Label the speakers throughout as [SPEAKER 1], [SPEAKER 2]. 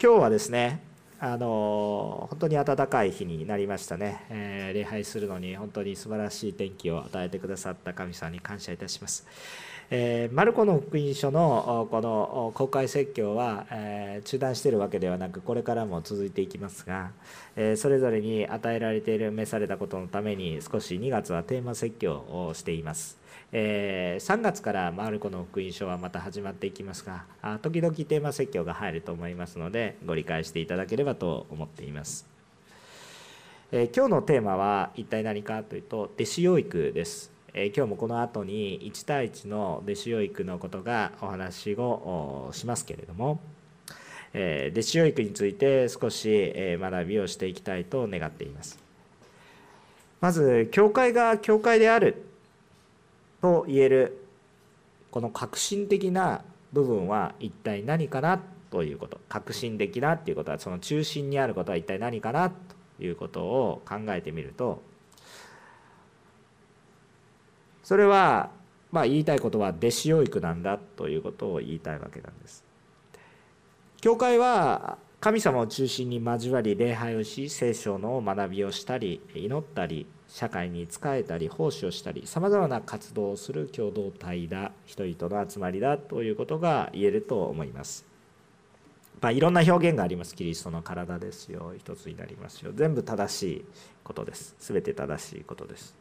[SPEAKER 1] 今日はですねあの本当に暖かい日になりましたね、えー、礼拝するのに本当に素晴らしい天気を与えてくださった神様に感謝いたします、えー、マルコの福音書のこの公開説教は、えー、中断しているわけではなくこれからも続いていきますが、えそれぞれに与えられている召されたことのために少し2月はテーマ説教をしています。えー、3月からマルコの福音書はまた始まっていきますが時々テーマ説教が入ると思いますのでご理解していただければと思っています、えー、今日のテーマは一体何かというと弟子養育です、えー、今日もこの後に1対1の弟子養育のことがお話をしますけれどもえ弟子養育について少し学びをしていきたいと願っています。まず教会が教会であると言えるこの革新的な部分は一体何かなということ革新的なっていうことはその中心にあることは一体何かなということを考えてみるとそれはまあ言いたいことは弟子養育なんだということを言いたいわけなんです。教会は神様を中心に交わり礼拝をし聖書の学びをしたり祈ったり社会に仕えたり奉仕をしたりさまざまな活動をする共同体だ人々の集まりだということが言えると思います。まあ、いろんな表現があります。キリストの体ですよ。一つになりますよ。全部正しいことです。全て正しいことです。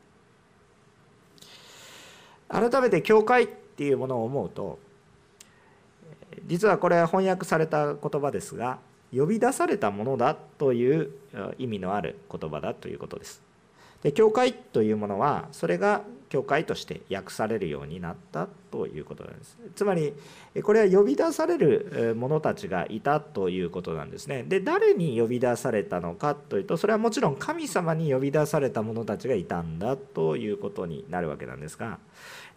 [SPEAKER 1] 改めて教会っていうものを思うと実はこれは翻訳された言葉ですが呼び出されたものだという意味のある言葉だということです。で教会というものはそれが教会として訳されるようになったということなんです。つまりこれは呼び出される者たちがいたということなんですね。で誰に呼び出されたのかというとそれはもちろん神様に呼び出された者たちがいたんだということになるわけなんですが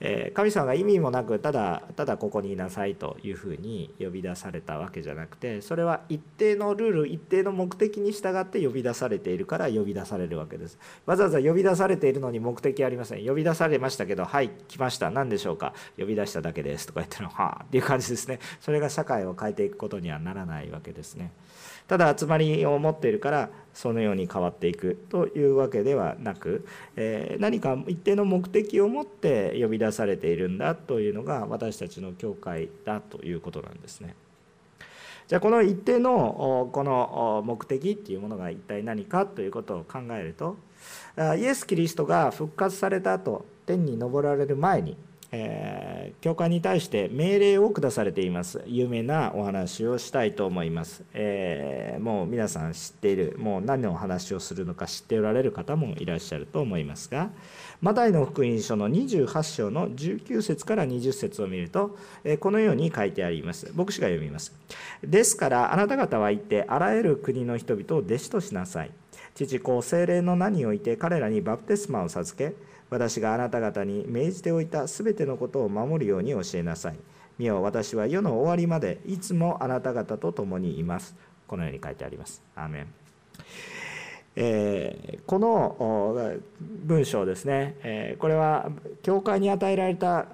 [SPEAKER 1] え神様が意味もなくただただここにいなさいというふうに呼び出されたわけじゃなくてそれは一定のルール一定の目的に従って呼び出されているから呼び出されるわけです。わざわざ呼び出されているのに目的ありません。呼び出されましたけどはい来ました。何でしょうか？呼び出しただけですとか言ってのはあっていう感じですね。それが社会を変えていくことにはならないわけですね。ただ集まりを持っているからそのように変わっていくというわけではなく、え何か一定の目的を持って呼び出されているんだというのが私たちの教会だということなんですね。じゃあこの一定のこの目的っていうものが一体何かということを考えるとイエス・キリストが復活された後天に昇られる前にえー、教会に対して命令を下されています。有名なお話をしたいと思います、えー、もう皆さん知っているもう何のお話をするのか知っておられる方もいらっしゃると思いますがマタイの福音書の28章の19節から20節を見ると、えー、このように書いてあります。牧師が読みます。ですからあなた方は行ってあらゆる国の人々を弟子としなさい。父子精霊の名において彼らにバプテスマを授け私があなた方に命じておいたすべてのことを守るように教えなさい。見よ、私は世の終わりまでいつもあなた方と共にいます。このように書いてあります。アーメン。えー、この文章ですね、えー、これは教会に与えられた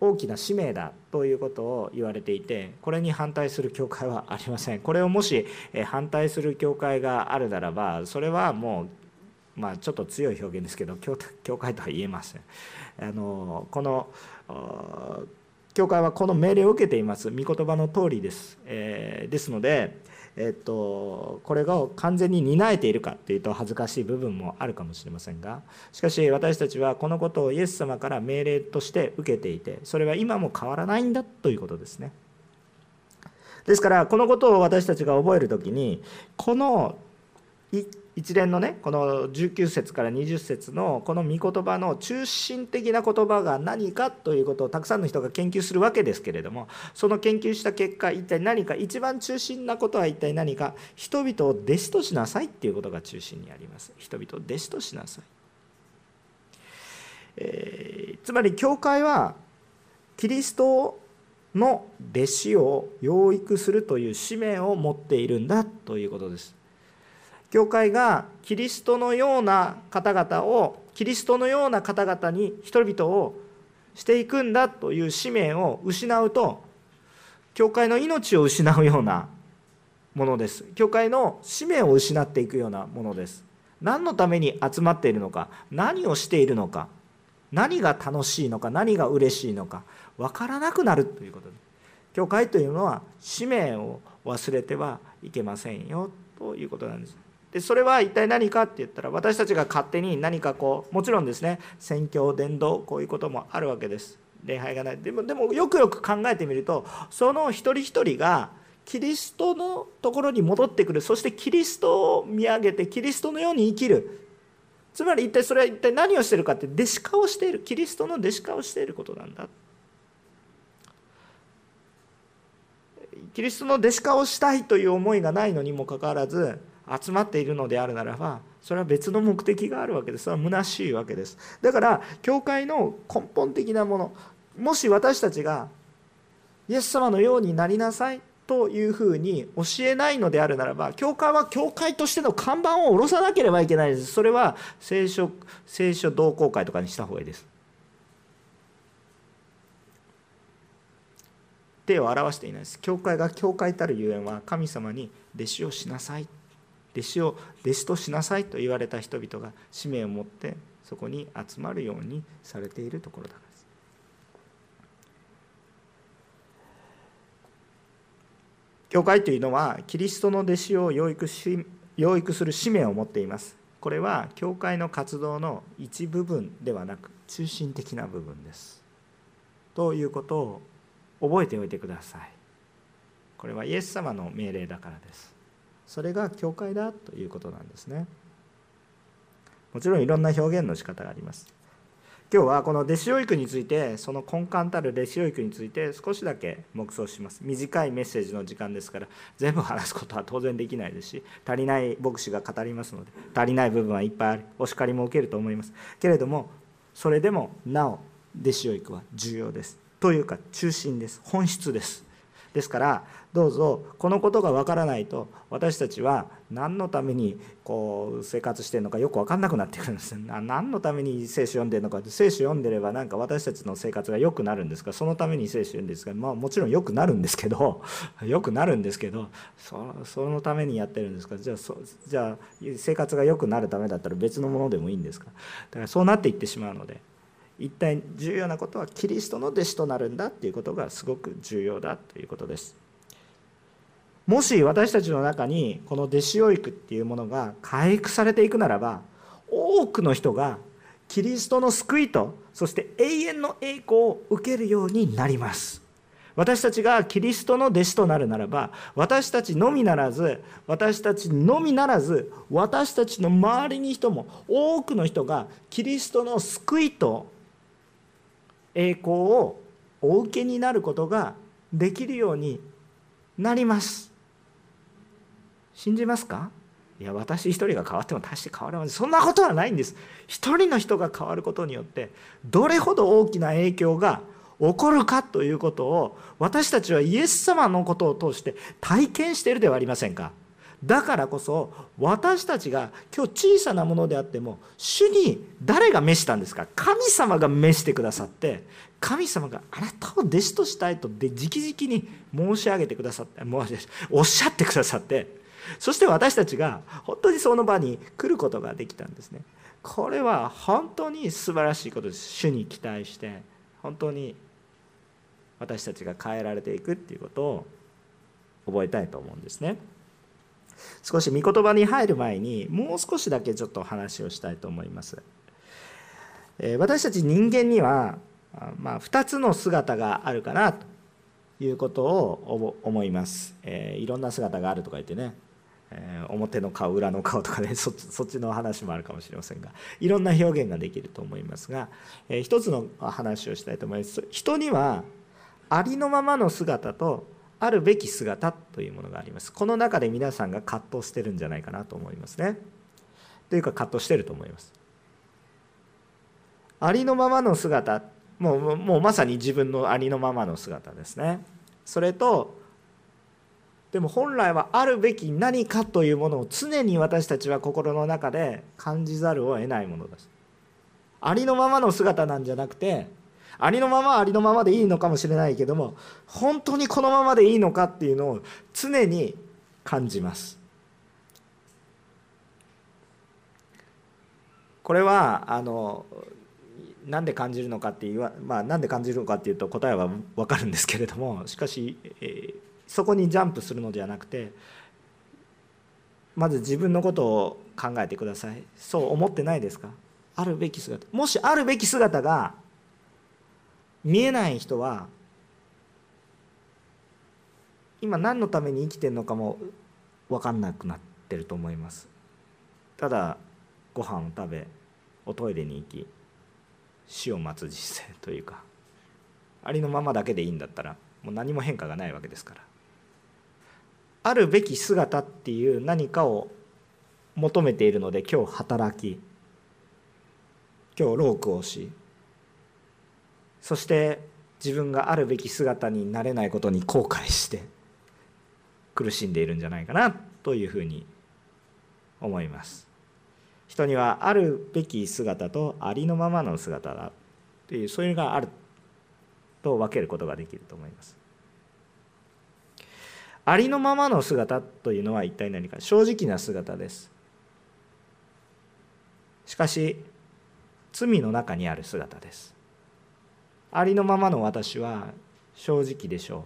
[SPEAKER 1] 大きな使命だということを言われていてこれに反対する教会はありませんこれをもし反対する教会があるならばそれはもうまあ、ちょっと強い表現ですけど教会とは言えません。あのこの教会はこの命令を受けています。御言葉の通りです、えー、ですので、えっと、これが完全に担えているかというと恥ずかしい部分もあるかもしれませんがしかし私たちはこのことをイエス様から命令として受けていてそれは今も変わらないんだということですね。ですからこのことを私たちが覚える時にこの一一連のねこの19節から20節のこの御言葉の中心的な言葉が何かということをたくさんの人が研究するわけですけれどもその研究した結果一体何か一番中心なことは一体何か人々を弟子としなさいっていうことが中心にあります。人々を弟子としなさい、えー、つまり教会はキリストの弟子を養育するという使命を持っているんだということです。教会がキリストのような方々をキリストのような方々に人々をしていくんだという使命を失うと教会の命を失うようなものです。教会の使命を失っていくようなものです。何のために集まっているのか何をしているのか何が楽しいのか何が嬉しいのか分からなくなるということで教会というのは使命を忘れてはいけませんよということなんです。でそれは一体何かって言ったら私たちが勝手に何かこうもちろんですね宣教伝道こういうこともあるわけです。礼拝がない。でもでもよくよく考えてみるとその一人一人がキリストのところに戻ってくる。そしてキリストを見上げてキリストのように生きる。つまり一体それは一体何をしてるかって弟子化をしている。キリストの弟子化をしていることなんだ。キリストの弟子化をしたいという思いがないのにもかかわらず集まっているのであるならばそれは別の目的があるわけです。それは虚しいわけです。だから教会の根本的なものもし私たちがイエス様のようになりなさいというふうに教えないのであるならば教会は教会としての看板を下ろさなければいけないです。それは聖書聖書同好会とかにした方がいいです。手を表していないです。教会が教会たるゆえんは神様に弟子をしなさい。弟子を弟子としなさいと言われた人々が使命を持ってそこに集まるようにされているところだからです。教会というのはキリストの弟子を養育し養育する使命を持っています。これは教会の活動の一部分ではなく中心的な部分です。ということを覚えておいてください。これはイエス様の命令だからです。それが教会だということなんですね。もちろんいろんな表現の仕方があります。今日はこの弟子養育についてその根幹たる弟子養育について少しだけ黙想します。短いメッセージの時間ですから全部話すことは当然できないですし足りない牧師が語りますので足りない部分はいっぱいあるお叱りも受けると思います。けれどもそれでもなお弟子養育は重要です。というか中心です。本質です。ですからどうぞこのことがわからないと私たちは何のためにこう生活してるのかよく分かんなくなってくるんです何のために聖書読んでるのか聖書読んでればなんか私たちの生活が良くなるんですか。そのために聖書読んでるんですか、まあ、もちろん良くなるんですけど 良くなるんですけどそのためにやってるんですか。じゃあそじゃあ生活が良くなるためだったら別のものでもいいんですか。だからそうなっていってしまうので一体重要なことはキリストの弟子となるんだっていうことがすごく重要だということです。もし私たちの中にこの弟子養育っていうものが回復されていくならば多くの人がキリストの救いとそして永遠の栄光を受けるようになります私たちがキリストの弟子となるならば私たちのみならず私たちのみならず私たちの周りに人も多くの人がキリストの救いと栄光をお受けになることができるようになります。信じますか？いや私一人が変わっても大して変わらない。そんなことはないんです。一人の人が変わることによってどれほど大きな影響が起こるかということを私たちはイエス様のことを通して体験しているではありませんか？だからこそ私たちが今日小さなものであっても主に誰が召したんですか？神様が召してくださって神様があなたを弟子としたいとで直々に申し上げてくださっておっしゃってくださってそして私たちが本当にその場に来ることができたんですね。これは本当に素晴らしいことです。主に期待して本当に私たちが変えられていくっていうことを覚えたいと思うんですね。少し御言葉に入る前にもう少しだけちょっとお話をしたいと思います。私たち人間には、まあ、2つの姿があるかなということを思います。えー、いろんな姿があるとか言ってね、えー、表の顔裏の顔とかねそっちの話もあるかもしれませんがいろんな表現ができると思いますが、えー、一つの話をしたいと思います。人にはありのままの姿とあるべき姿というものがあります。この中で皆さんが葛藤してるんじゃないかなと思いますね。というか葛藤してると思います。ありのままの姿。もうもうまさに自分のありのままの姿ですね。それとでも本来はあるべき何かというものを常に私たちは心の中で感じざるを得ないものです。ありのままの姿なんじゃなくてありのままありのままでいいのかもしれないけども本当にこのままでいいのかっていうのを常に感じます。これはあのなんで感じるのかっていうまあなんで感じるのかっていうと答えは分かるんですけれどもしかし、えー、そこにジャンプするのではなくてまず自分のことを考えてください。そう思ってないですか？あるべき姿。もしあるべき姿が見えない人は今何のために生きてるのかも分かんなくなってると思います。ただご飯を食べおトイレに行き死を待つ実践というかありのままだけでいいんだったらもう何も変化がないわけですから。あるべき姿っていう何かを求めているので今日働き今日ロークをしそして自分があるべき姿になれないことに後悔して苦しんでいるんじゃないかなというふうに思います。人にはあるべき姿とありのままの姿だというそういうのがあると分けることができると思います。ありのままの姿というのは一体何か。正直な姿です。しかし罪の中にある姿です。ありのままの私は正直でしょう。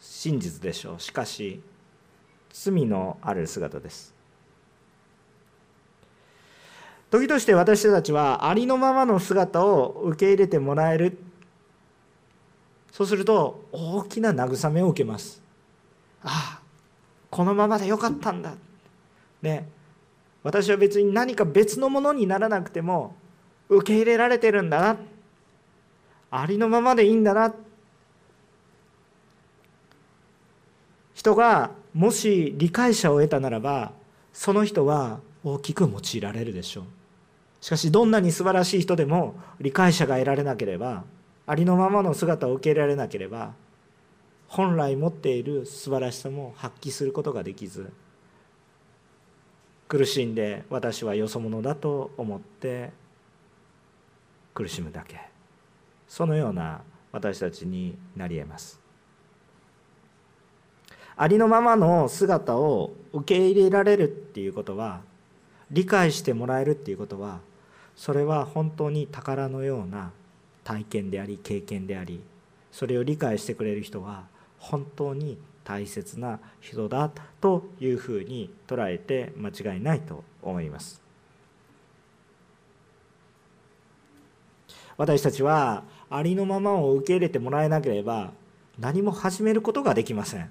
[SPEAKER 1] 真実でしょう。しかし罪のある姿です。時として私たちはありのままの姿を受け入れてもらえる。そうすると大きな慰めを受けます。ああこのままでよかったんだ。ね私は別に何か別のものにならなくても受け入れられてるんだな。ありのままでいいんだな。人がもし理解者を得たならばその人は大きく用いられるでしょう。しかしどんなに素晴らしい人でも理解者が得られなければありのままの姿を受け入れられなければ本来持っている素晴らしさも発揮することができず苦しんで私はよそ者だと思って苦しむだけ。そのような私たちになり得ます。ありのままの姿を受け入れられるっていうことは理解してもらえるっていうことはそれは本当に宝のような体験であり経験でありそれを理解してくれる人は本当に大切な人だというふうに捉えて間違いないと思います。私たちはありのままを受け入れてもらえなければ何も始めることができません。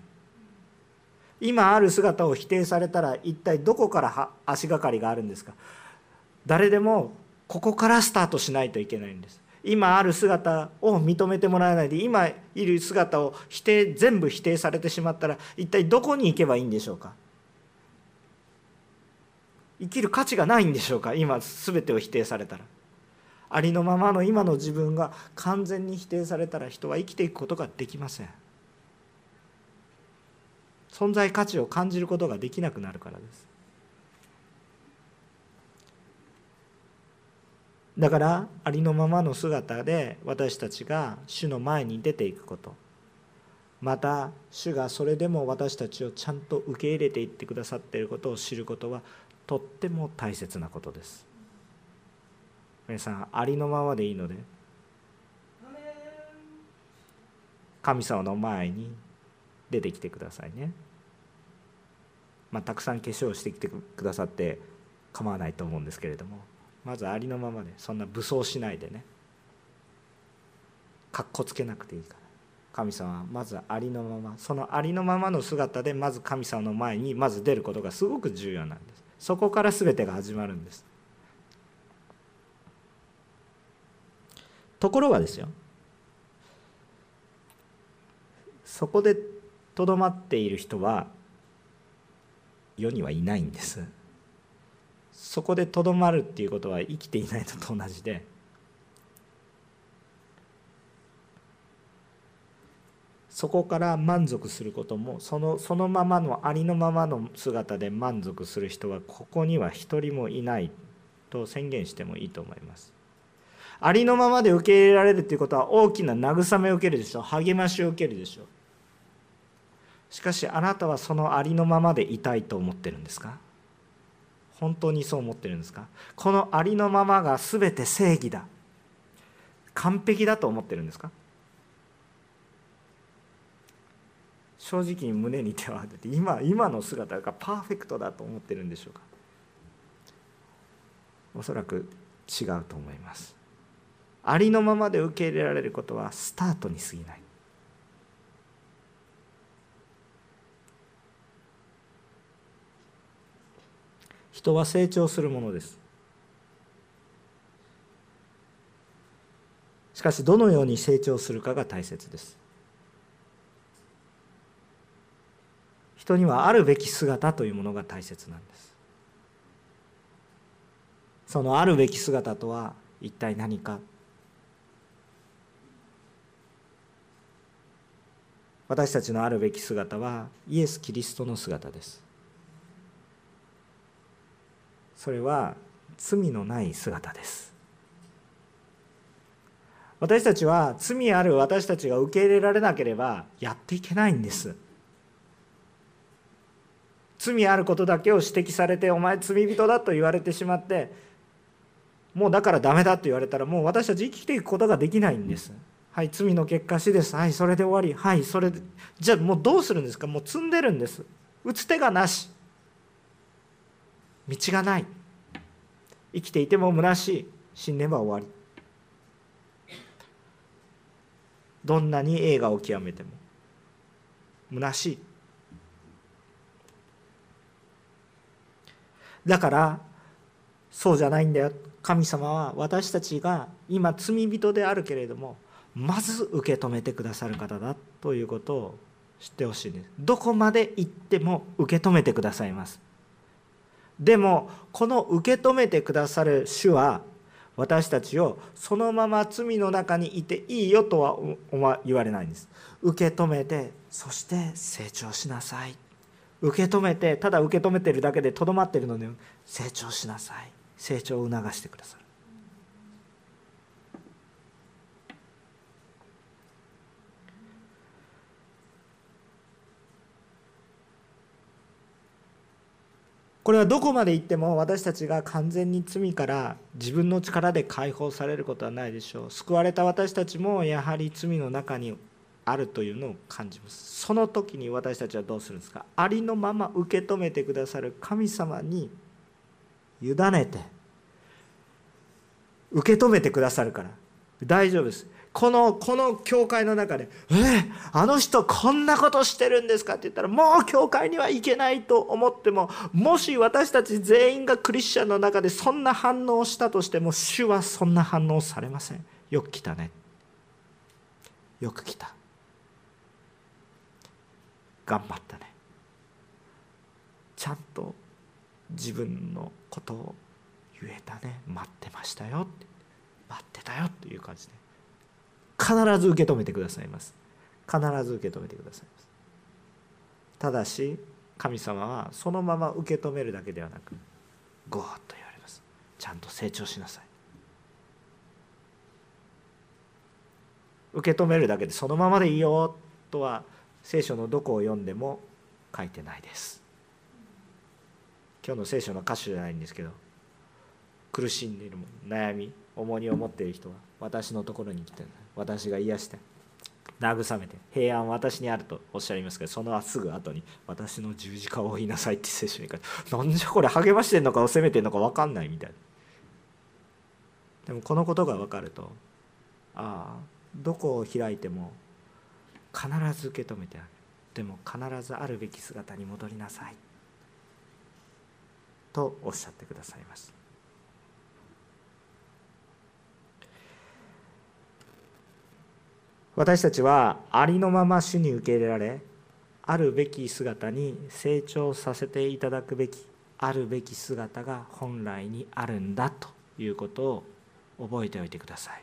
[SPEAKER 1] 今ある姿を否定されたら一体どこから足がかりがあるんですか？誰でもここからスタートしないといけないんです。今ある姿を認めてもらえないで今いる姿を否定全部否定されてしまったら一体どこに行けばいいんでしょうか？生きる価値がないんでしょうか？今全てを否定されたら。ありのままの今の自分が完全に否定されたら人は生きていくことができません。存在価値を感じることができなくなるからです。だからありのままの姿で私たちが主の前に出ていくこと。また主がそれでも私たちをちゃんと受け入れていってくださっていることを知ることはとっても大切なことです。皆さんありのままでいいので。神様の前に出てきてくださいね、まあ、たくさん化粧してきてくださって構わないと思うんですけれども。まずありのままでそんな武装しないでね。かっこつけなくていいから。神様はまずありのままそのありのままの姿でまず神様の前にまず出ることがすごく重要なんです。そこから全てが始まるんです。ところがですよそこでとどまっている人は世にはいないんですそこでとどまるっていうことは生きていないのと同じでそこから満足することもそのそのままのありのままの姿で満足する人はここには一人もいないと宣言してもいいと思います。ありのままで受け入れられるということは大きな慰めを受けるでしょう。励ましを受けるでしょう。しかしあなたはそのありのままでいたいと思ってるんですか？本当にそう思ってるんですか？このありのままが全て正義だ。完璧だと思ってるんですか？正直に胸に手を当てて今今の姿がパーフェクトだと思ってるんでしょうか？おそらく違うと思います。ありのままで受け入れられることはスタートに過ぎない。人は成長するものです。しかしどのように成長するかが大切です。人にはあるべき姿というものが大切なんです。そのあるべき姿とは一体何か。私たちのあるべき姿はイエス・キリストの姿です。それは罪のない姿です。私たちは罪ある私たちが受け入れられなければやっていけないんです。罪あることだけを指摘されてお前罪人だと言われてしまってもうだからダメだと言われたらもう私たち生きていくことができないんです。はい罪の結果死です。はいそれで終わり。はいそれでじゃあもうどうするんですか？もう積んでるんです。打つ手がなし。道がない。生きていても虚しい。死ねば終わり。どんなに映画を極めても。虚しい。だからそうじゃないんだよ。神様は私たちが今罪人であるけれどもまず受け止めてくださる方だということを知ってほしいんです。どこまで行っても受け止めてくださいます。でもこの受け止めてくださる主は私たちをそのまま罪の中にいていいよとは言われないんです。受け止めてそして成長しなさい。受け止めてただ受け止めてるだけでとどまってるので成長しなさい。成長を促してくださるこれはどこまで行っても私たちが完全に罪から自分の力で解放されることはないでしょう。救われた私たちもやはり罪の中にあるというのを感じます。その時に私たちはどうするんですか？ありのまま受け止めてくださる神様に委ねて受け止めてくださるから。大丈夫です。このこの教会の中で「えあの人こんなことしてるんですか?」って言ったらもう教会には行けないと思ってももし私たち全員がクリスチャンの中でそんな反応をしたとしても主はそんな反応されません。よく来たね。よく来た。頑張ったね。ちゃんと自分のことを言えたね。待ってましたよって。待ってたよっていう感じで必ず受け止めてくださいます。必ず受け止めてくださいます。ただし神様はそのまま受け止めるだけではなくゴーッと言われます。ちゃんと成長しなさい。受け止めるだけでそのままでいいよとは聖書のどこを読んでも書いてないです。今日の聖書の歌詞じゃないんですけど苦しんでいるも悩み重荷を持っている人は私のところに来てる。私が癒して慰めて平安は私にあるとおっしゃいますけどそのすぐ後に私の十字架を追いなさいって聖書に書いてなんじゃこれ励ましてんのか責めてんのか分かんないみたいな。でもこのことが分かるとああどこを開いても必ず受け止めてある。でも必ずあるべき姿に戻りなさい。とおっしゃってくださいます。私たちはありのまま主に受け入れられあるべき姿に成長させていただくべきあるべき姿が本来にあるんだということを覚えておいてください。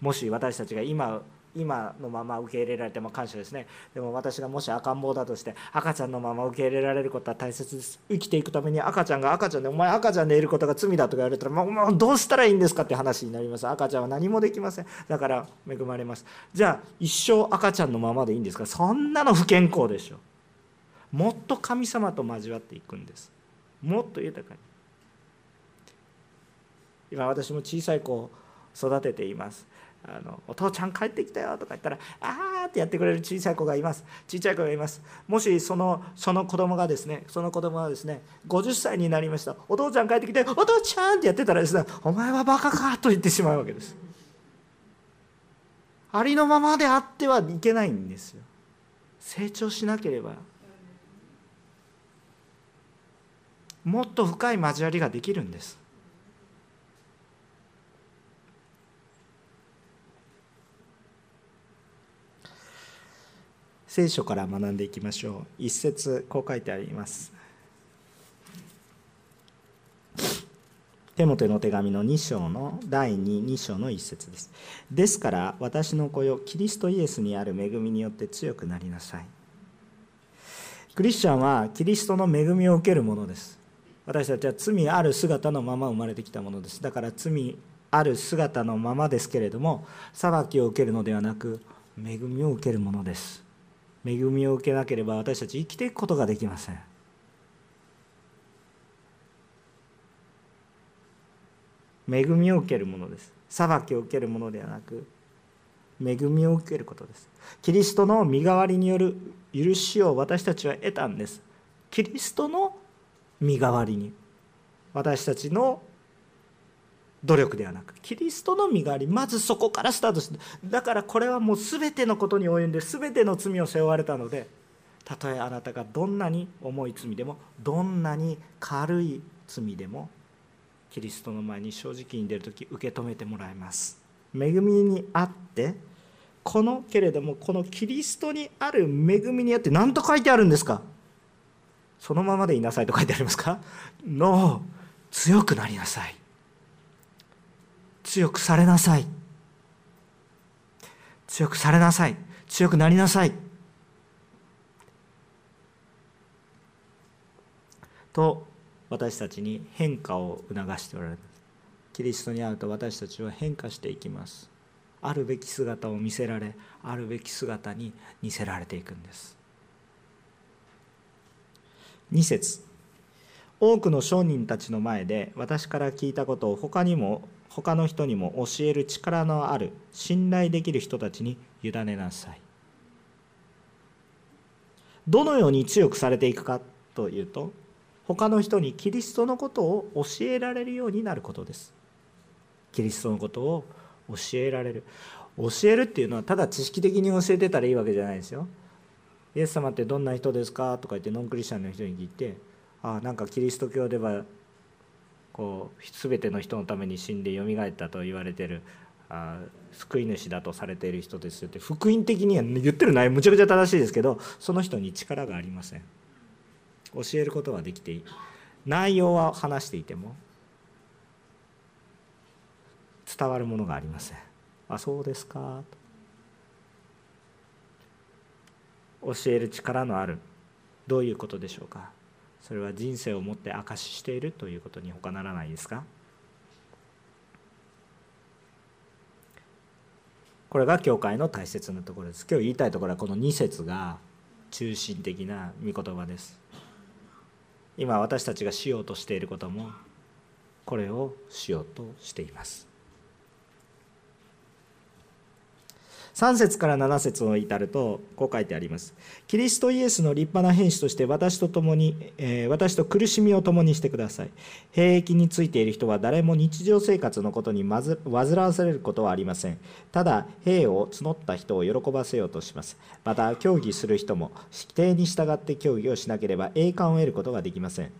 [SPEAKER 1] もし私たちが今今のまま受け入れられても感謝ですね。でも私がもし赤ん坊だとして赤ちゃんのまま受け入れられることは大切です。生きていくために赤ちゃんが赤ちゃんでお前赤ちゃんでいることが罪だとか言われたらもうどうしたらいいんですかって話になります。赤ちゃんは何もできません。だから恵まれます。じゃあ一生赤ちゃんのままでいいんですか？そんなの不健康でしょ。もっと神様と交わっていくんです。もっと豊かに。今私も小さい子を育てています。あのお父ちゃん帰ってきたよとか言ったらあーってやってくれる小さい子がいます。小さい子がいます。もしそのその子供がですねその子供がですね50歳になりました。お父ちゃん帰ってきてお父ちゃんってやってたらですねお前はバカかと言ってしまうわけです。ありのままであってはいけないんですよ。成長しなければ。もっと深い交わりができるんです。聖書から学んでいきましょう。一節こう書いてあります。テモテの手紙の2章の第22章の一節です。ですから私の子よキリストイエスにある恵みによって強くなりなさい。クリスチャンはキリストの恵みを受けるものです。私たちは罪ある姿のまま生まれてきたものです。だから罪ある姿のままですけれども裁きを受けるのではなく恵みを受けるものです。恵みを受けなければ私たち生きていくことができません。恵みを受けるものです。裁きを受けるものではなく恵みを受けることです。キリストの身代わりによる許しを私たちは得たんです。キリストの身代わりに。私たちの努力ではなくキリストの身代わりまずそこからスタートしてだからこれはもう全てのことに及んで全ての罪を背負われたのでたとえあなたがどんなに重い罪でもどんなに軽い罪でもキリストの前に正直に出る時受け止めてもらいます。恵みにあってこのけれどもこのキリストにある恵みにあって何と書いてあるんですか？そのままでいなさいと書いてありますか？の強くなりなさい。強くされなさい。強くされなさい。強くなりなさい。と私たちに変化を促しておられるキリストに会うと私たちは変化していきます。あるべき姿を見せられあるべき姿に似せられていくんです。2節。多くの商人たちの前で私から聞いたことを他にも他の人にも教える力のある信頼できる人たちに委ねなさい。どのように強くされていくかというと他の人にキリストのことを教えられるようになることです。キリストのことを教えられる。教えるっていうのはただ知識的に教えてたらいいわけじゃないですよ。イエス様ってどんな人ですかとか言ってノンクリスチャンの人に聞いてああなんかキリスト教ではこう全ての人のために死んでよみがえったと言われてるあ救い主だとされている人ですって福音的には言ってる内容むちゃくちゃ正しいですけどその人に力がありません。教えることはできていい。内容は話していても伝わるものがありませんあそうですかと。教える力のあるどういうことでしょうか。それは人生をもって証ししているということに他ならないですか？これが教会の大切なところです。今日言いたいところはこの2節が中心的な御言葉です。今私たちがしようとしていることもこれをしようとしています。3節から7節を至るとこう書いてあります。キリストイエスの立派な兵士として私と共に、えー、私と苦しみを共にしてください。兵役についている人は誰も日常生活のことにまず煩わされることはありません。ただ兵を募った人を喜ばせようとします。また競技する人も規定に従って競技をしなければ栄冠を得ることができません。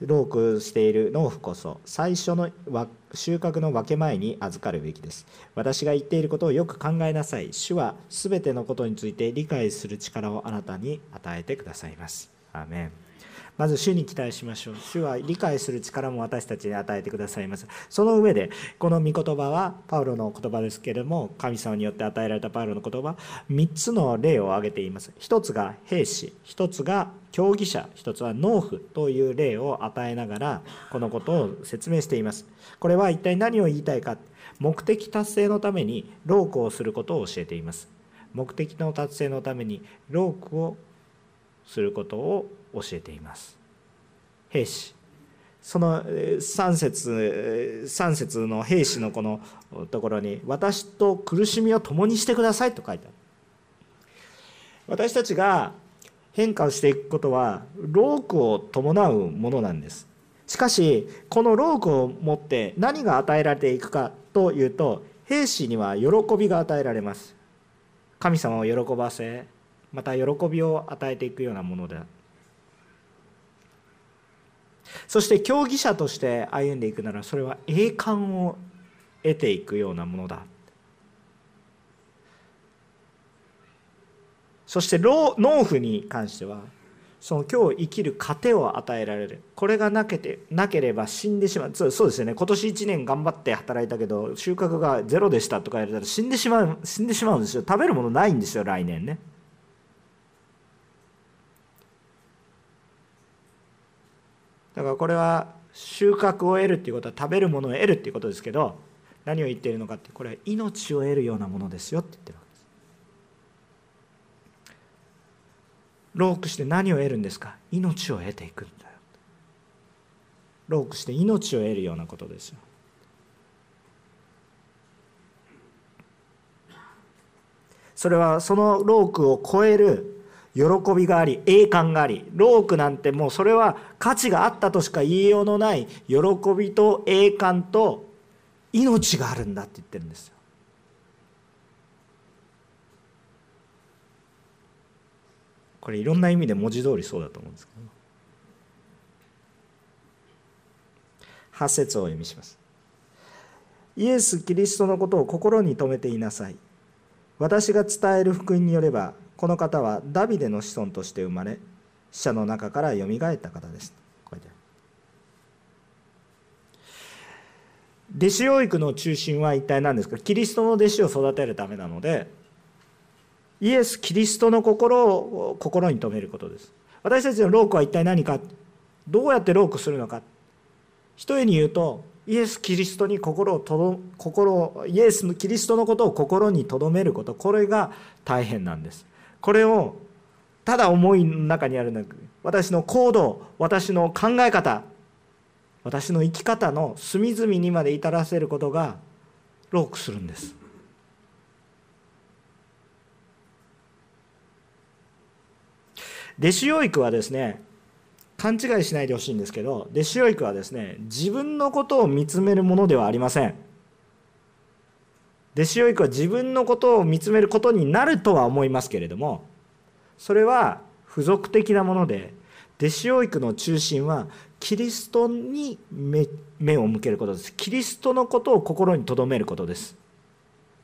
[SPEAKER 1] ロークしている農夫こそ最初の収穫の分け前に預かるべきです。私が言っていることをよく考えなさい。主はすべてのことについて理解する力をあなたに与えてくださいます。アメン。まず主に期待しましょう。主は理解する力も私たちに与えてくださいます。その上でこの御言葉はパウロの言葉ですけれども神様によって与えられたパウロの言葉3つの例を挙げています。1つが兵士1つが競技者1つは農夫という例を与えながらこのことを説明しています。これは一体何を言いたいか。目的達成のためにロークをすることを教えています。目的の達成のためにロークをすることを教えています。兵士。その3節3節の兵士のこのところに「私と苦しみを共にしてください」と書いてある。私たちが変化をしていくことは労苦を伴うものなんです。しかしこの労苦をもって何が与えられていくかというと兵士には喜びが与えられます。神様を喜ばせまた喜びを与えていくようなものでそして競技者として歩んでいくならそれは栄冠を得ていくようなものだ。そして農夫に関してはその今日生きる糧を与えられる。これがなけてなければ死んでしまう。そうですよね。今年1年頑張って働いたけど収穫がゼロでしたとか言われたら死んでしまう死んでしまうんですよ。食べるものないんですよ来年ね。だからこれは収穫を得るっていうことは食べるものを得るっていうことですけど何を言っているのかってこれは命を得るようなものですよって言ってるわけです。ロークして何を得るんですか？命を得ていくんだよ。ロークして命を得るようなことですよ。それはそのロークを超える喜びがあり栄冠がありロークなんてもうそれは価値があったとしか言いようのない喜びと栄冠と命があるんだって言ってるんですよ。これいろんな意味で文字通りそうだと思うんですけど8節をお読みします。イエス・キリストのことを心に留めていなさい。私が伝える福音によればこの方はダビデの子孫として生まれ死者の中からよみがえった方です。弟子養育の中心は一体何ですか？キリストの弟子を育てるためなのでイエス・キリストの心を心に留めることです。私たちのロークは一体何か？どうやってロークするのか？一重に言うとイエス・キリストに心をとど心イエスのキリストのことを心に留めること。これが大変なんです。これをただ思いの中にあるんだ私の行動私の考え方私の生き方の隅々にまで至らせることがロークするんです。弟子養育はですね勘違いしないでほしいんですけど弟子養育はですね自分のことを見つめるものではありません。弟子養育は自分のことを見つめることになるとは思いますけれどもそれは付属的なもので弟子養育の中心はキリストに目を向けることです。キリストのことを心に留めることです。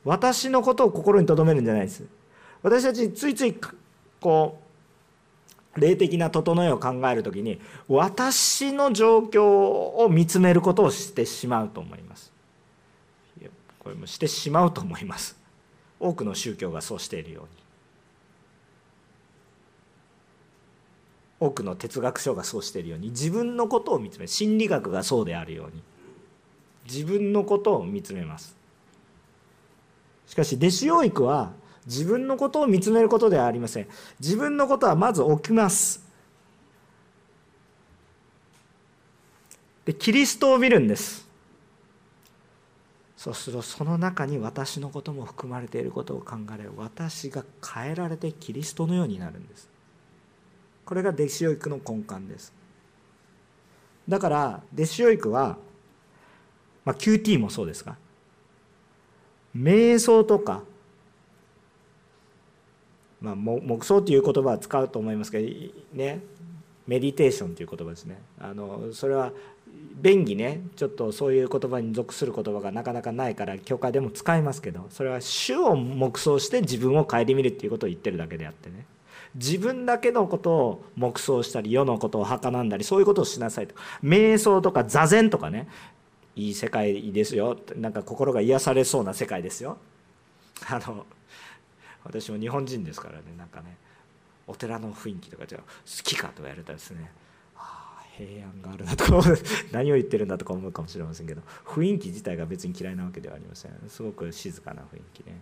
[SPEAKER 1] 私のことを心に留めるんじゃないです。私たちついついこう霊的な整えを考える時に私の状況を見つめることをしてしまうと思います。これもしてしまうと思います。多くの宗教がそうしているように。多くの哲学書がそうしているように。自分のことを見つめ心理学がそうであるように。自分のことを見つめます。しかし弟子養育は自分のことを見つめることではありません。自分のことはまず起きます。でキリストを見るんです。そうするとその中に私のことも含まれていることを考え私が変えられてキリストのようになるんです。これが弟子養育の根幹です。だから弟子養育は、まあ、QT もそうですが瞑想とか、まあ、黙想という言葉は使うと思いますけどねメディテーションという言葉ですね。あのそれは便宜ねちょっとそういう言葉に属する言葉がなかなかないから教会でも使いますけどそれは主を黙想して自分を顧みるっていうことを言ってるだけであってね。自分だけのことを黙想したり世のことを儚んだりそういうことをしなさいと。瞑想とか座禅とかね。いい世界ですよ。なんか心が癒されそうな世界ですよ。あの私も日本人ですからねなんかねお寺の雰囲気とかじゃ好きかとか言われたらですね平安があるなとか 何を言ってるんだとか思うかもしれませんけど雰囲気自体が別に嫌いなわけではありませんすごく静かな雰囲気ね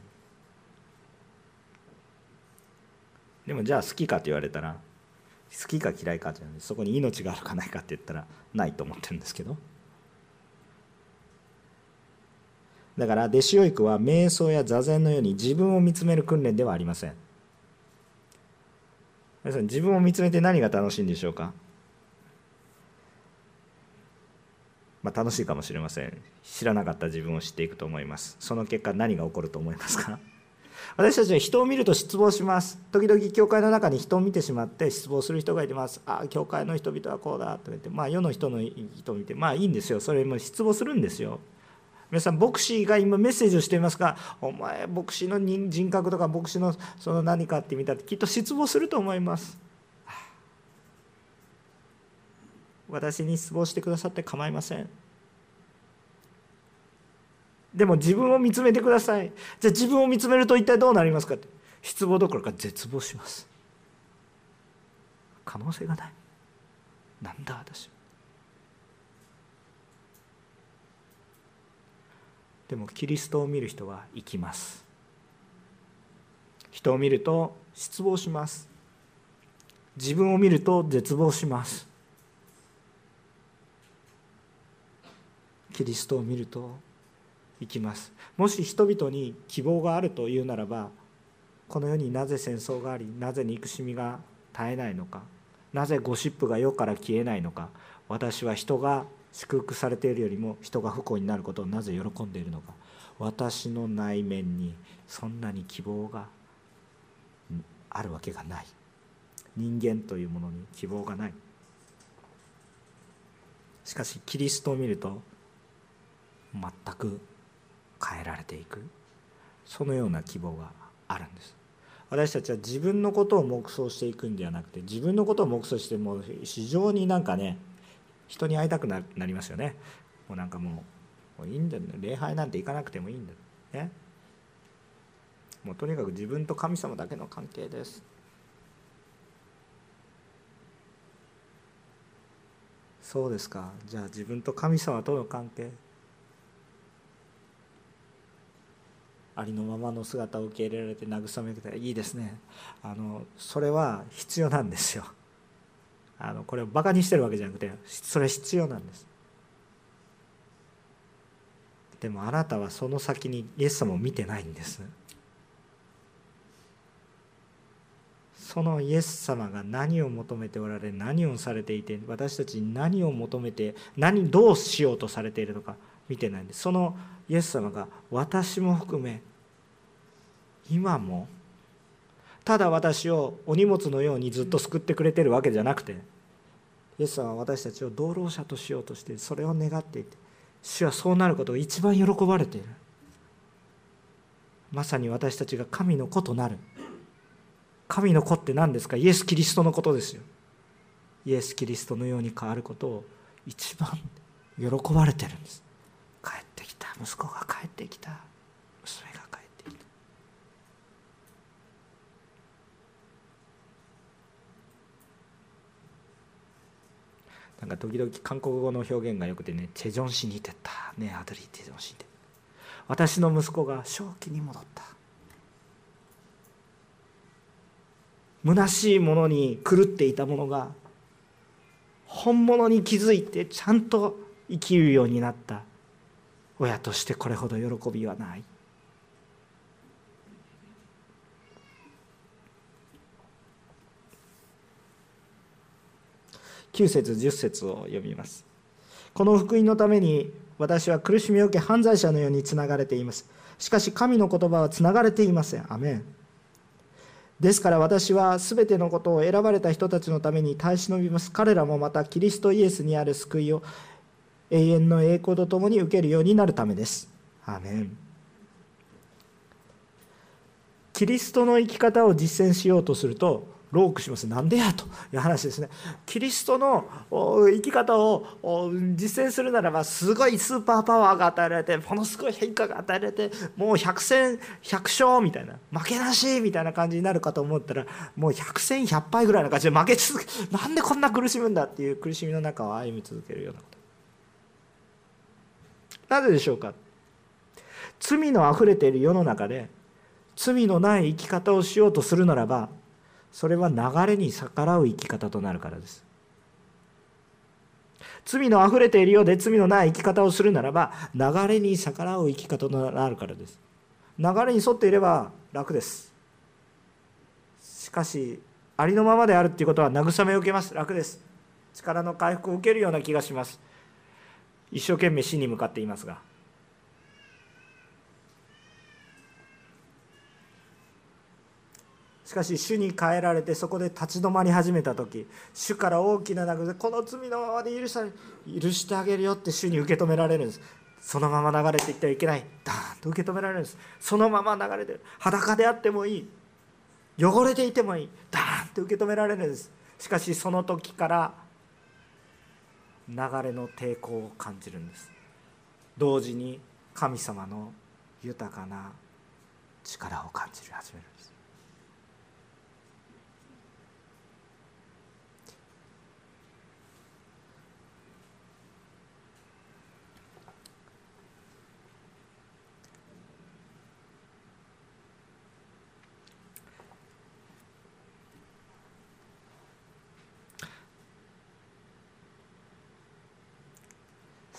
[SPEAKER 1] でもじゃあ好きかと言われたら好きか嫌いかじゃないそこに命があるかないかって言ったらないと思ってるんですけど。だから弟子養育は瞑想や座禅のように自分を見つめる訓練ではありません。皆さん自分を見つめて何が楽しいんでしょうか？まあ楽しいかもしれません。知らなかった自分を知っていくと思います。その結果何が起こると思いますか？私たちは人を見ると失望します。時々教会の中に人を見てしまって失望する人がいてます。ああ教会の人々はこうだ。と言ってまあ世の人の人を見てまあいいんですよ。それも失望するんですよ。皆さん牧師が今メッセージをしていますがお前牧師の人格とか牧師のその何かって見たらきっと失望すると思います。私に失望してくださって構いません。でも自分を見つめてください。じゃあ自分を見つめると一体どうなりますかって。失望どころか絶望します。可能性がない。なんだ私でもキリストを見る人は生きます。人を見ると失望します。自分を見ると絶望します。キリストを見ると生きます。もし人々に希望があるというならばこの世になぜ戦争がありなぜ憎しみが絶えないのかなぜゴシップが世から消えないのか私は人が祝福されているよりも人が不幸になることをなぜ喜んでいるのか私の内面にそんなに希望があるわけがない。人間というものに希望がない。しかしキリストを見ると全く変えられていく。そのような希望があるんです。私たちは自分のことを黙想していくんではなくて自分のことを黙想しても非常になんかね人に会いたくなりますよね。もうなんかもういいんだよ。礼拝なんて行かなくてもいいんだね。もうとにかく自分と神様だけの関係です。そうですか。じゃあ自分と神様との関係。ありのままの姿を受け入れられて慰めていいですね。あのそれは必要なんですよ。あのこれをバカにしてるわけじゃなくてそれ必要なんです。でもあなたはその先にイエス様を見てないんです。そのイエス様が何を求めておられ何をされていて私たちに何を求めて何どうしようとされているのか。見てないんです。そのイエス様が私も含め今もただ私をお荷物のようにずっと救ってくれてるわけじゃなくてイエス様は私たちを道路者としようとしてそれを願っていて主はそうなることを一番喜ばれている。まさに私たちが神の子となる。神の子って何ですか？イエス・キリストのことですよ。イエス・キリストのように変わることを一番喜ばれてるんです。帰ってきた。息子が帰ってきた。娘が帰ってきた。なんか時々韓国語の表現がよくてねチェジョン氏に似てた。ねアドリーチェジョン氏にて私の息子が正気に戻った。虚しいものに狂っていたものが本物に気づいてちゃんと生きるようになった。親としてこれほど喜びはない。9節10節を読みます。この福音のために私は苦しみを受け犯罪者のようにつながれています。しかし神の言葉はつながれていません。アメン。ですから私は全てのことを選ばれた人たちのために耐え忍びます。彼らもまたキリストイエスにある救いを永遠の栄光とともに受けるようになるためです。アーメン。キリストの生き方を実践しようとするとロークします。なんでやという話ですね。キリストの生き方を実践するならばすごいスーパーパワーが与えられてものすごい変化が与えられてもう百戦百勝みたいな負けなしみたいな感じになるかと思ったらもう百戦百敗ぐらいな感じで負け続けなんでこんな苦しむんだっていう苦しみの中を歩み続けるようなこと。なぜでしょうか？罪のあふれている世の中で罪のない生き方をしようとするならばそれは流れに逆らう生き方となるからです。罪のあふれているようで罪のない生き方をするならば流れに逆らう生き方となるからです。流れに沿っていれば楽です。しかしありのままであるっていうことは慰めを受けます。楽です。力の回復を受けるような気がします。一生懸命死に向かっていますが。しかし主に変えられてそこで立ち止まり始めた時主から大きな慰めこの罪のままで許さ許してあげるよって主に受け止められるんです。そのまま流れていってはいけない。ダーンと受け止められるんです。そのまま流れてる。裸であってもいい。汚れていてもいい。ダーンと受け止められるんです。しかしその時から流れの抵抗を感じるんです。同時に神様の豊かな力を感じ始める。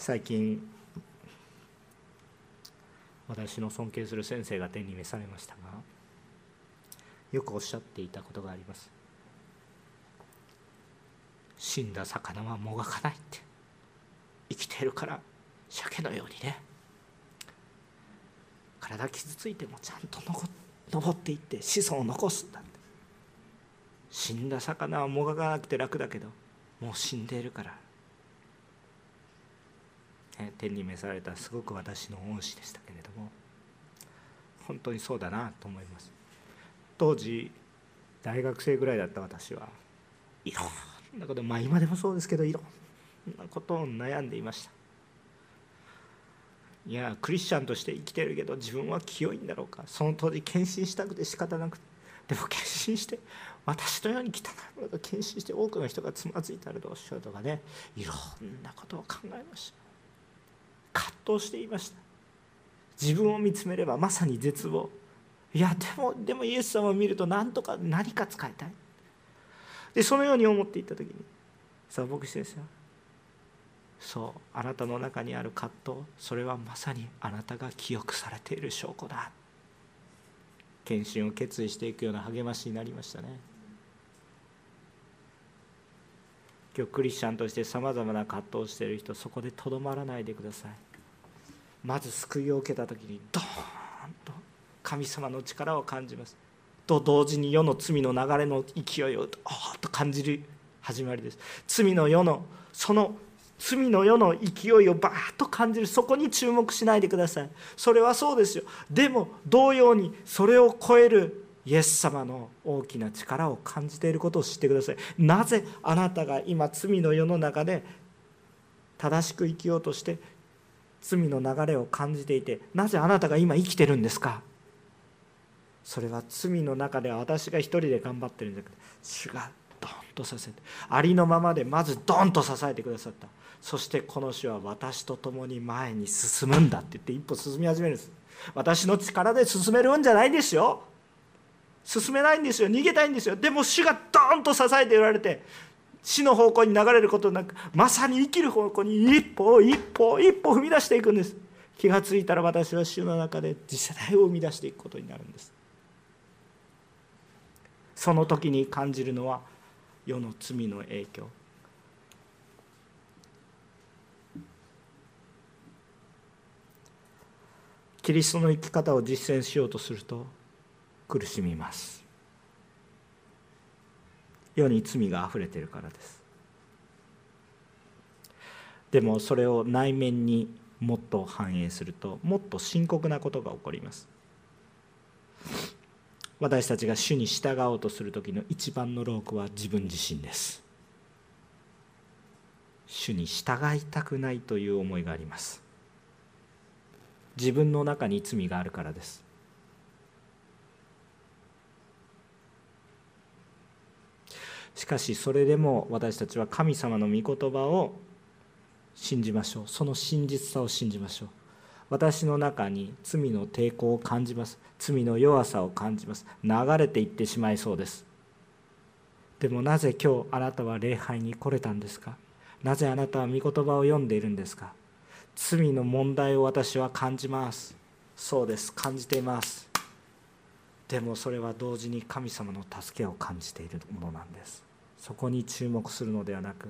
[SPEAKER 1] 最近私の尊敬する先生が天に召されましたがよくおっしゃっていたことがあります。死んだ魚はもがかないって。生きているから鮭のようにね。体傷ついてもちゃんと登っていって子孫を残すんだって。死んだ魚はもがかなくて楽だけどもう死んでいるから天に召されたすごく私の恩師でしたけれども本当にそうだなと思います。当時大学生ぐらいだった私はいろんなことまあ今でもそうですけどいろんなことを悩んでいました。いやクリスチャンとして生きてるけど自分は清いんだろうか。その当時献身したくて仕方なく。てでも献身して私のように汚いものと献身して多くの人がつまずいたらどうしようとかねいろんなことを考えました。葛藤していました。自分を見つめればまさに絶望。いやでもでもイエス様を見ると何とか何か使いたい。でそのように思っていった時にさあ牧師先生そうあなたの中にある葛藤それはまさにあなたが記憶されている証拠だ。献身を決意していくような励ましになりましたね。今日クリスチャンとしてさまざまな葛藤をしている人そこでとどまらないでください。まず救いを受けた時にドーンと神様の力を感じます。と同時に世の罪の流れの勢いをドーンと感じる始まりです。罪の世のその罪の世の勢いをバーッと感じる。そこに注目しないでください。それはそうですよ。でも同様にそれを超えるイエス様の大きな力を感じていることを知ってください。なぜあなたが今罪の世の中で正しく生きようとして罪の流れを感じていてなぜあなたが今生きてるんですか？それは罪の中では私が一人で頑張ってるんじゃなくて主がドンとさせてありのままでまずドンと支えてくださった。そしてこの主は私と共に前に進むんだって言って一歩進み始めるんです。私の力で進めるんじゃないんですよ。進めないんですよ。逃げたいんですよ。でも主がドーンと支えておられて死の方向に流れることなくまさに生きる方向に一歩一歩一歩踏み出していくんです。気がついたら私は主の中で次世代を生み出していくことになるんです。その時に感じるのは世の罪の影響。キリストの生き方を実践しようとすると苦しみます。世に罪があふれているからです。でもそれを内面にもっと反映するともっと深刻なことが起こります。私たちが主に従おうとする時の一番のロークは自分自身です。主に従いたくないという思いがあります。自分の中に罪があるからです。しかしそれでも私たちは神様の御言葉を信じましょう。その真実さを信じましょう。私の中に罪の抵抗を感じます。罪の弱さを感じます。流れていってしまいそうです。でもなぜ今日あなたは礼拝に来れたんですか？なぜあなたは御言葉を読んでいるんですか？罪の問題を私は感じます。そうです。感じています。でもそれは同時に神様の助けを感じているものなんです。そこに注目するのではなく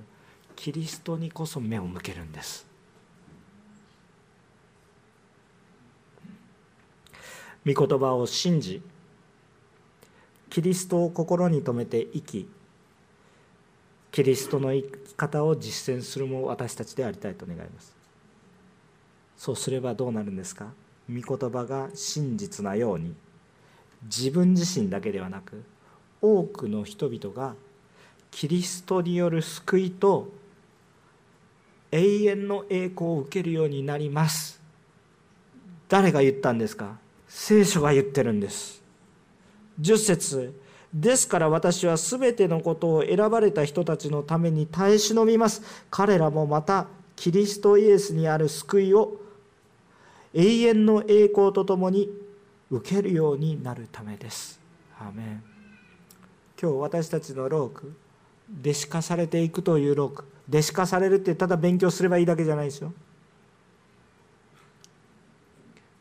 [SPEAKER 1] キリストにこそ目を向けるんです。御言葉を信じキリストを心に留めて生きキリストの生き方を実践するも私たちでありたいと願います。そうすればどうなるんですか？御言葉が真実なように自分自身だけではなく多くの人々がキリストによる救いと永遠の栄光を受けるようになります。誰が言ったんですか？聖書が言ってるんです。10節ですから私はすべてのことを選ばれた人たちのために耐え忍びます。彼らもまたキリストイエスにある救いを永遠の栄光とともに受けるようになるためです。アメン。今日私たちのローク弟子化されていくというローク。弟子化されるってただ勉強すればいいだけじゃないですよ。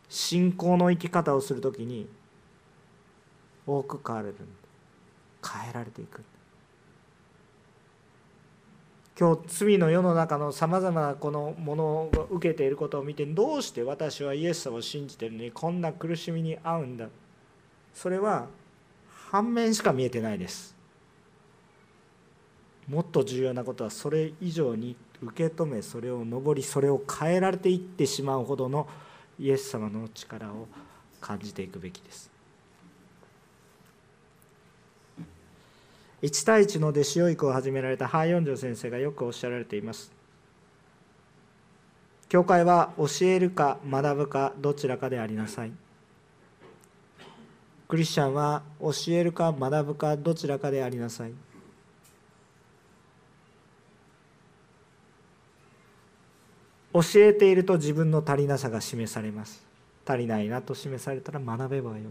[SPEAKER 1] 信仰の生き方をするときに多く変われる。変えられていく。今日罪の世の中のさまざまなこのものを受けていることを見てどうして私はイエス様を信じてるのにこんな苦しみに遭うんだ。それは反面しか見えてないです。もっと重要なことはそれ以上に受け止めそれを上りそれを変えられていってしまうほどのイエス様の力を感じていくべきです。1対1の弟子養育を始められたハーヨンジョ先生がよくおっしゃられています。教会は教えるか学ぶかどちらかでありなさい。クリスチャンは教えるか学ぶかどちらかでありなさい。教えていると自分の足りなさが示されます。足りないなと示されたら学べばよい。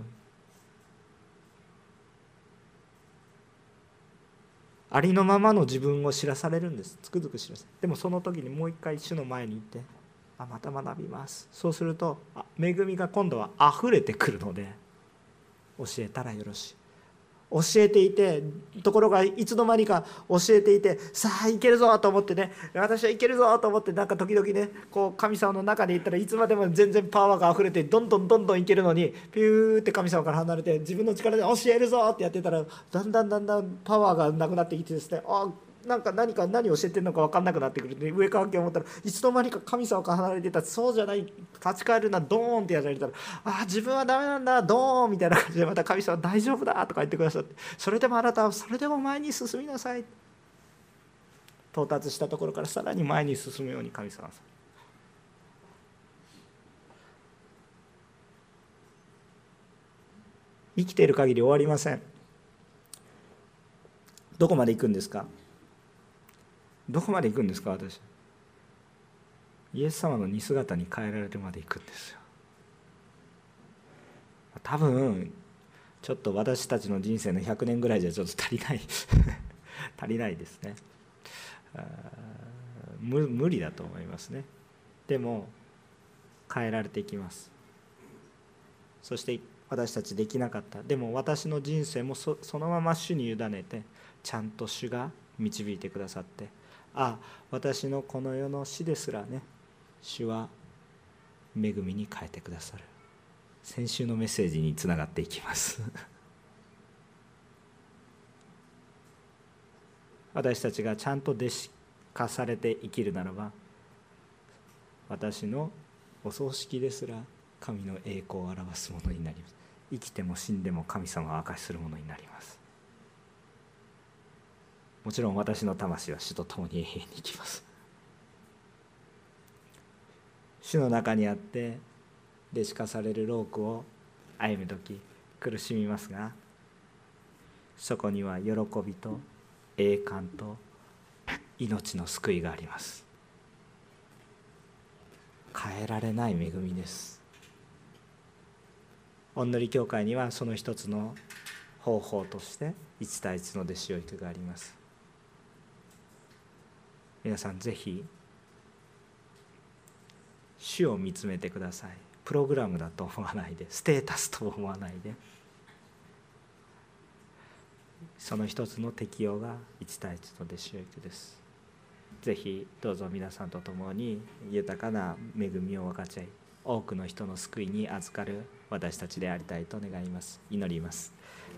[SPEAKER 1] ありのままの自分を知らされるんです。つくづく知らされでもその時にもう一回主の前に行ってあまた学びます。そうすると恵みが今度は溢れてくるので教えたらよろしい。教えていてところがいつの間にか教えていてさあいけるぞと思ってね私はいけるぞと思ってなんか時々ねこう神様の中で言ったらいつまでも全然パワーが溢れてどんどんどんどんいけるのにピューって神様から離れて自分の力で教えるぞってやってたらだんだんだんだんパワーがなくなってきてですねあなんか何か何を教えてるのか分かんなくなってくるで上関係思ったらいつの間にか神様から離れてたそうじゃない立ち返るなドーンってやられたらあ自分はダメなんだドーンみたいな感じでまた神様大丈夫だとか言ってくださってそれでもあなたはそれでも前に進みなさい到達したところからさらに前に進むように神様さ生きている限り終わりませんどこまで行くんですかどこまで行くんですか？私。イエス様の似姿に変えられてまで行くんですよ。多分ちょっと私たちの人生の100年ぐらいじゃちょっと足りない。足りないですね。無理だと思いますね。でも変えられていきます。そして私たちできなかった。でも私の人生もそのまま主に委ねてちゃんと主が導いてくださってあ私のこの世の死ですらね主は恵みに変えてくださる。先週のメッセージにつながっていきます。私たちがちゃんと弟子化されて生きるならば私のお葬式ですら神の栄光を表すものになります。生きても死んでも神様を明かしするものになります。もちろん私の魂は主と共に永遠に生きます。主の中にあって弟子化されるロークを歩む時苦しみますがそこには喜びと栄冠と命の救いがあります。変えられない恵みです。おんのり教会にはその一つの方法として1対1の弟子養育があります。皆さんぜひ主を見つめてください。プログラムだと思わないでステータスと思わないで。その一つの適用が1対1の弟子養育です。ぜひどうぞ皆さんと共に豊かな恵みを分かち合い多くの人の救いに預かる私たちでありたいと願います。祈ります。